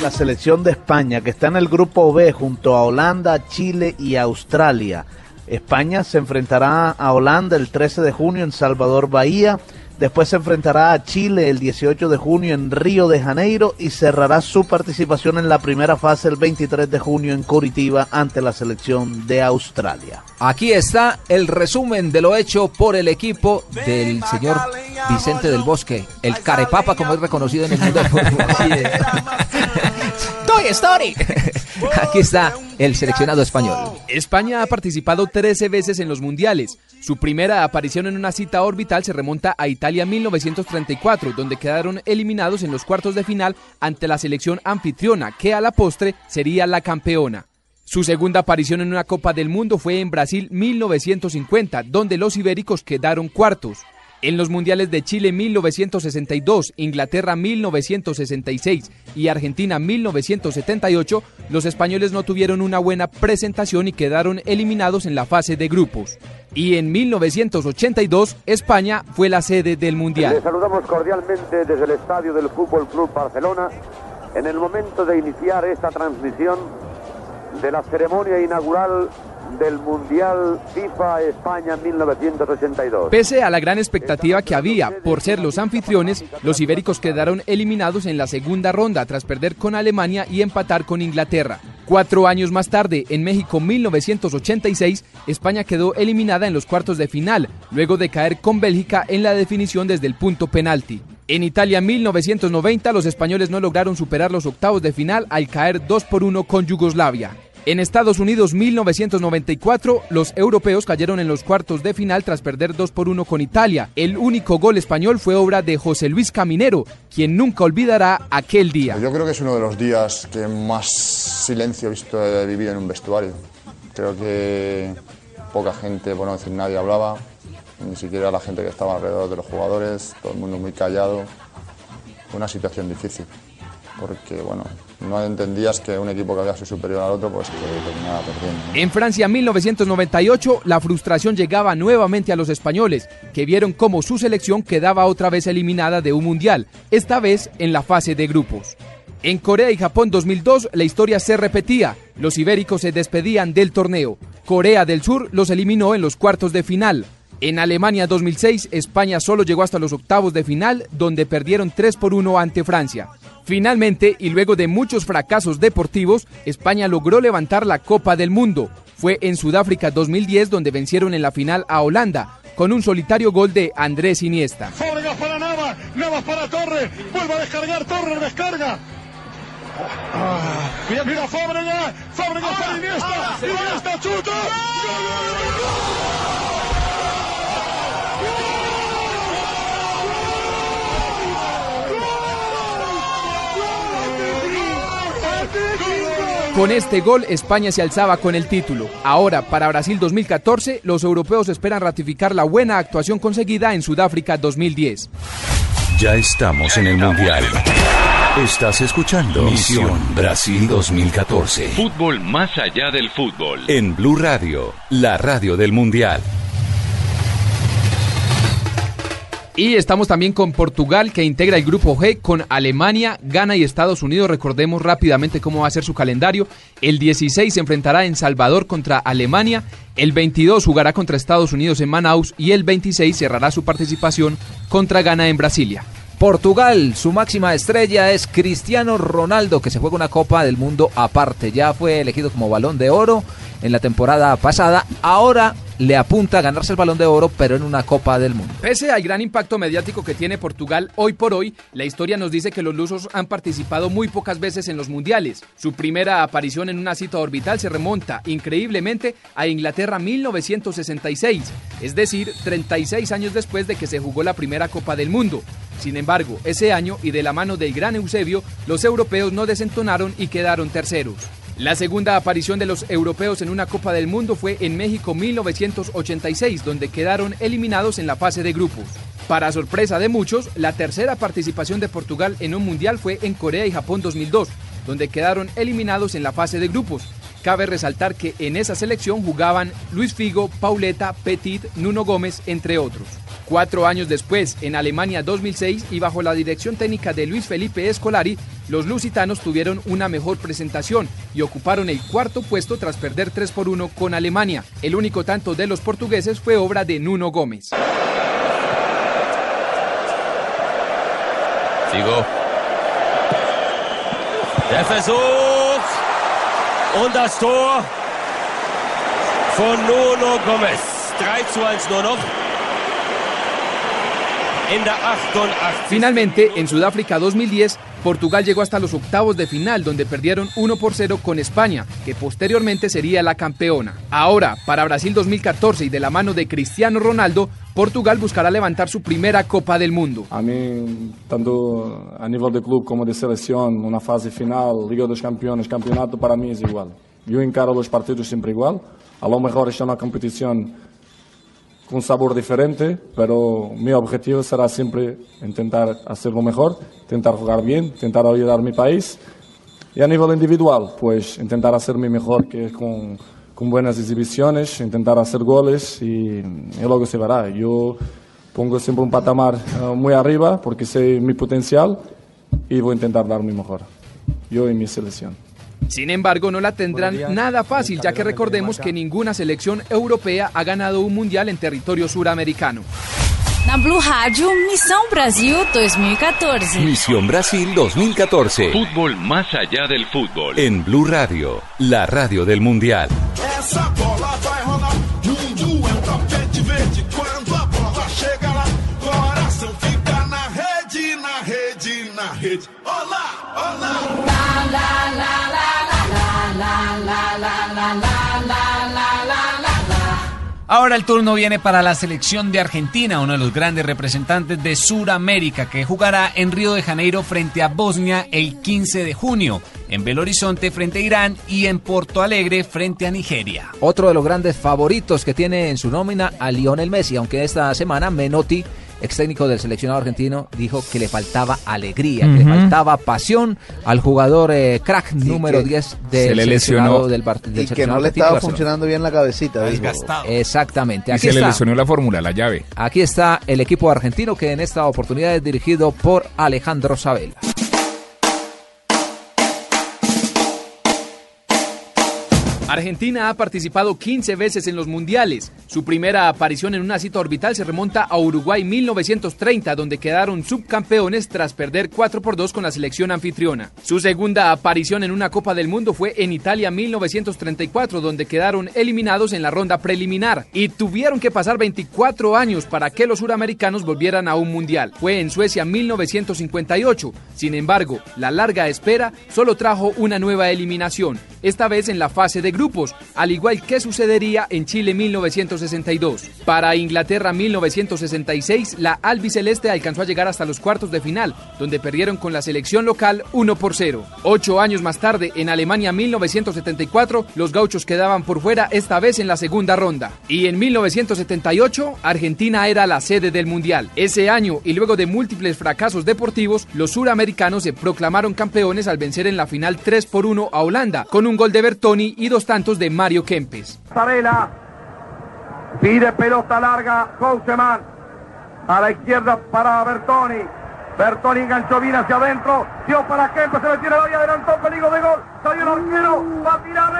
la selección de España, que está en el grupo B junto a Holanda, Chile y Australia. España se enfrentará a Holanda el 13 de junio en Salvador Bahía. Después se enfrentará a Chile el 18 de junio en Río de Janeiro y cerrará su participación en la primera fase el 23 de junio en Curitiba ante la selección de Australia. Aquí está el resumen de lo hecho por el equipo del señor Vicente del Bosque, el carepapa como es reconocido en el mundo del fútbol. Toy Story. Aquí está el seleccionado español. España ha participado 13 veces en los mundiales. Su primera aparición en una cita orbital se remonta a Italia 1934, donde quedaron eliminados en los cuartos de final ante la selección anfitriona, que a la postre sería la campeona. Su segunda aparición en una Copa del Mundo fue en Brasil 1950, donde los ibéricos quedaron cuartos. En los mundiales de Chile 1962, Inglaterra 1966 y Argentina 1978, los españoles no tuvieron una buena presentación y quedaron eliminados en la fase de grupos. Y en 1982, España fue la sede del mundial. Les saludamos cordialmente desde el estadio del Fútbol Club Barcelona en el momento de iniciar esta transmisión de la ceremonia inaugural del Mundial FIFA España 1982. Pese a la gran expectativa que había por ser los anfitriones, los ibéricos quedaron eliminados en la segunda ronda tras perder con Alemania y empatar con Inglaterra. Cuatro años más tarde, en México 1986, España quedó eliminada en los cuartos de final, luego de caer con Bélgica en la definición desde el punto penalti. En Italia 1990 los españoles no lograron superar los octavos de final al caer 2 por 1 con Yugoslavia. En Estados Unidos 1994, los europeos cayeron en los cuartos de final tras perder 2 por 1 con Italia. El único gol español fue obra de José Luis Caminero, quien nunca olvidará aquel día. Yo creo que es uno de los días que más silencio he visto de vivir en un vestuario. Creo que poca gente, por no decir nadie, hablaba, ni siquiera la gente que estaba alrededor de los jugadores, todo el mundo muy callado. Una situación difícil, porque bueno, no entendías que un equipo que había sido superior al otro, pues que terminaba perdiendo. En Francia 1998, la frustración llegaba nuevamente a los españoles, que vieron cómo su selección quedaba otra vez eliminada de un mundial, esta vez en la fase de grupos. En Corea y Japón 2002 la historia se repetía, los ibéricos se despedían del torneo, Corea del Sur los eliminó en los cuartos de final, en Alemania 2006 España solo llegó hasta los octavos de final donde perdieron 3 por 1 ante Francia. Finalmente, y luego de muchos fracasos deportivos, España logró levantar la Copa del Mundo. Fue en Sudáfrica 2010 donde vencieron en la final a Holanda, con un solitario gol de Andrés Iniesta. Fábregas para Nava, Navas para Torre, vuelve a descargar, Torre descarga. Ah, mira, mira Fábregas, Fábregas para Iniesta, Iniesta chuta. Con este gol, España se alzaba con el título. Ahora, para Brasil 2014, los europeos esperan ratificar la buena actuación conseguida en Sudáfrica 2010. Ya estamos en el Mundial. Estás escuchando Misión Brasil 2014. Fútbol más allá del fútbol. En Blue Radio, la radio del Mundial. Y estamos también con Portugal, que integra el grupo G con Alemania, Ghana y Estados Unidos. Recordemos rápidamente cómo va a ser su calendario. El 16 se enfrentará en Salvador contra Alemania. El 22 jugará contra Estados Unidos en Manaus. Y el 26 cerrará su participación contra Ghana en Brasilia. Portugal, su máxima estrella es Cristiano Ronaldo, que se juega una Copa del Mundo aparte. Ya fue elegido como balón de oro en la temporada pasada. Ahora le apunta a ganarse el balón de oro, pero en una Copa del Mundo. Pese al gran impacto mediático que tiene Portugal hoy por hoy, la historia nos dice que los lusos han participado muy pocas veces en los mundiales. Su primera aparición en una cita orbital se remonta increíblemente a Inglaterra 1966, es decir, 36 años después de que se jugó la primera Copa del Mundo. Sin embargo, ese año y de la mano del gran Eusebio, los europeos no desentonaron y quedaron terceros. La segunda aparición de los europeos en una Copa del Mundo fue en México 1986, donde quedaron eliminados en la fase de grupos. Para sorpresa de muchos, la tercera participación de Portugal en un mundial fue en Corea y Japón 2002, donde quedaron eliminados en la fase de grupos. Cabe resaltar que en esa selección jugaban Luis Figo, Pauleta, Petit, Nuno Gómez, entre otros. Cuatro años después, en Alemania 2006 y bajo la dirección técnica de Luis Felipe Escolari, los lusitanos tuvieron una mejor presentación y ocuparon el cuarto puesto tras perder 3 por 1 con Alemania. El único tanto de los portugueses fue obra de Nuno Gómez. Sigo. Der Versuch Tor von Nuno Gómez. 3 zu 1 nur. En der 88. Finalmente, en Sudáfrica 2010, Portugal llegó hasta los octavos de final, donde perdieron 1 por 0 con España, que posteriormente sería la campeona. Ahora, para Brasil 2014 y de la mano de Cristiano Ronaldo, Portugal buscará levantar su primera Copa del Mundo. A mí, tanto a nivel de club como de selección, una fase final, Liga dos Campeones, campeonato, para mí es igual. Yo encaro los partidos siempre igual. A lo mejor es una competición con sabor diferente, pero mi objetivo será siempre intentar hacerlo mejor, intentar jugar bien, intentar ayudar a mi país. Y a nivel individual, pues intentar hacer mi mejor, que con, con buenas exhibiciones, intentar hacer goles y, y luego se verá. Yo pongo siempre un patamar eh, muy arriba porque sé mi potencial y voy a intentar dar mi mejor. Yo y mi selección. Sin embargo, no la tendrán nada fácil, ya que recordemos que ninguna selección europea ha ganado un mundial en territorio suramericano. Na Blue Rádio, Missão Brasil 2014. Misión Brasil 2014. Fútbol más allá del fútbol. En Blue Radio, la radio del Mundial. Essa bola Ahora el turno viene para la selección de Argentina, uno de los grandes representantes de Sudamérica, que jugará en Río de Janeiro frente a Bosnia el 15 de junio, en Belo Horizonte frente a Irán y en Porto Alegre frente a Nigeria. Otro de los grandes favoritos que tiene en su nómina a Lionel Messi, aunque esta semana Menotti, ex técnico del seleccionado argentino, dijo que le faltaba alegría, que le faltaba pasión al jugador eh, crack número que 10 del se le seleccionado lesionó. del, del Y que seleccionado no le argentino estaba Barcelona. funcionando bien la cabecita. dijo. Exactamente. Y Aquí se le está. lesionó la fórmula, la llave. Aquí está el equipo argentino que en esta oportunidad es dirigido por Alejandro Sabela. Argentina ha participado 15 veces en los mundiales. Su primera aparición en una cita orbital se remonta a Uruguay 1930, donde quedaron subcampeones tras perder 4 por 2 con la selección anfitriona. Su segunda aparición en una Copa del Mundo fue en Italia 1934, donde quedaron eliminados en la ronda preliminar y tuvieron que pasar 24 años para que los suramericanos volvieran a un mundial. Fue en Suecia 1958. Sin embargo, la larga espera solo trajo una nueva eliminación, esta vez en la fase de grupos, al igual que sucedería en Chile 1962. Para Inglaterra 1966, la albiceleste alcanzó a llegar hasta los cuartos de final, donde perdieron con la selección local 1 por 0. Ocho años más tarde, en Alemania 1974, los gauchos quedaban por fuera esta vez en la segunda ronda. Y en 1978, Argentina era la sede del Mundial. Ese año, y luego de múltiples fracasos deportivos, los suramericanos se proclamaron campeones al vencer en la final 3 por 1 a Holanda, con un gol de Bertoni y dos tantos de Mario Kempes. Pasarela. Pide pelota larga Houseman. A la izquierda para Bertoni. Bertoni enganchó bien hacia adentro. Dio para Kempes. Se metió ahí. Adelantó. Peligro de gol. Salió el arquero. Va a tirar.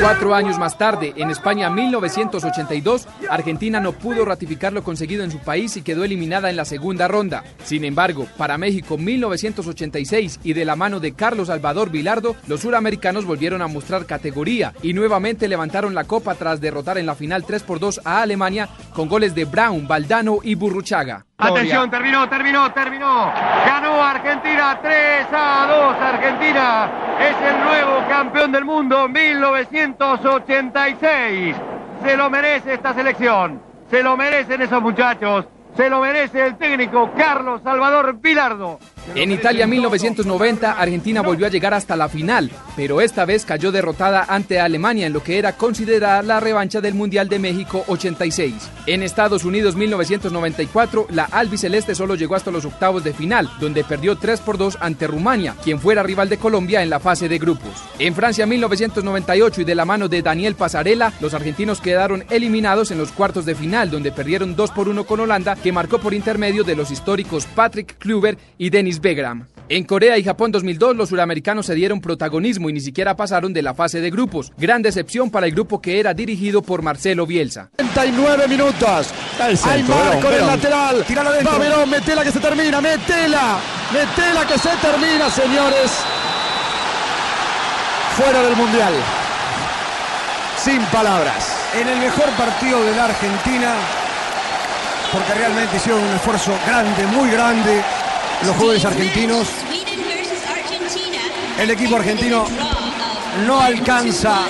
Cuatro años más tarde, en España 1982, Argentina no pudo ratificar lo conseguido en su país y quedó eliminada en la segunda ronda. Sin embargo, para México 1986 y de la mano de Carlos Salvador Vilardo, los suramericanos volvieron a mostrar categoría y nuevamente levantaron la copa tras derrotar en la final 3 por 2 a Alemania con goles de Brown, Valdano y Burruchaga. Atención, terminó, terminó, terminó. Ganó Argentina 3 a 2. Argentina es el nuevo campeón del mundo 1986. Se lo merece esta selección. Se lo merecen esos muchachos. Se lo merece el técnico Carlos Salvador Pilardo. En Italia 1990, Argentina volvió a llegar hasta la final, pero esta vez cayó derrotada ante Alemania en lo que era considerada la revancha del Mundial de México 86. En Estados Unidos 1994, la albiceleste solo llegó hasta los octavos de final, donde perdió 3 por 2 ante Rumania, quien fuera rival de Colombia en la fase de grupos. En Francia 1998 y de la mano de Daniel Pasarela, los argentinos quedaron eliminados en los cuartos de final, donde perdieron 2 por 1 con Holanda, que marcó por intermedio de los históricos Patrick Kluber y Dennis Begram. En Corea y Japón 2002 los suramericanos se dieron protagonismo y ni siquiera pasaron de la fase de grupos. Gran decepción para el grupo que era dirigido por Marcelo Bielsa. 39 minutos. Hay marco del lateral. Va Verón, metela que se termina, metela. Metela que se termina, señores. Fuera del Mundial. Sin palabras. En el mejor partido de la Argentina, porque realmente hicieron un esfuerzo grande, muy grande, los jugadores argentinos. El equipo argentino no alcanza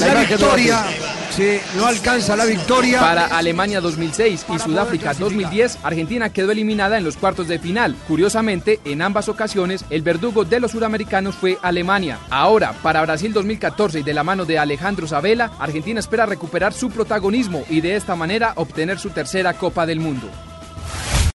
la victoria. No alcanza la victoria. Para Alemania 2006 y Sudáfrica 2010, Argentina quedó eliminada en los cuartos de final. Curiosamente, en ambas ocasiones, el verdugo de los suramericanos fue Alemania. Ahora, para Brasil 2014 y de la mano de Alejandro Sabela, Argentina espera recuperar su protagonismo y de esta manera obtener su tercera Copa del Mundo.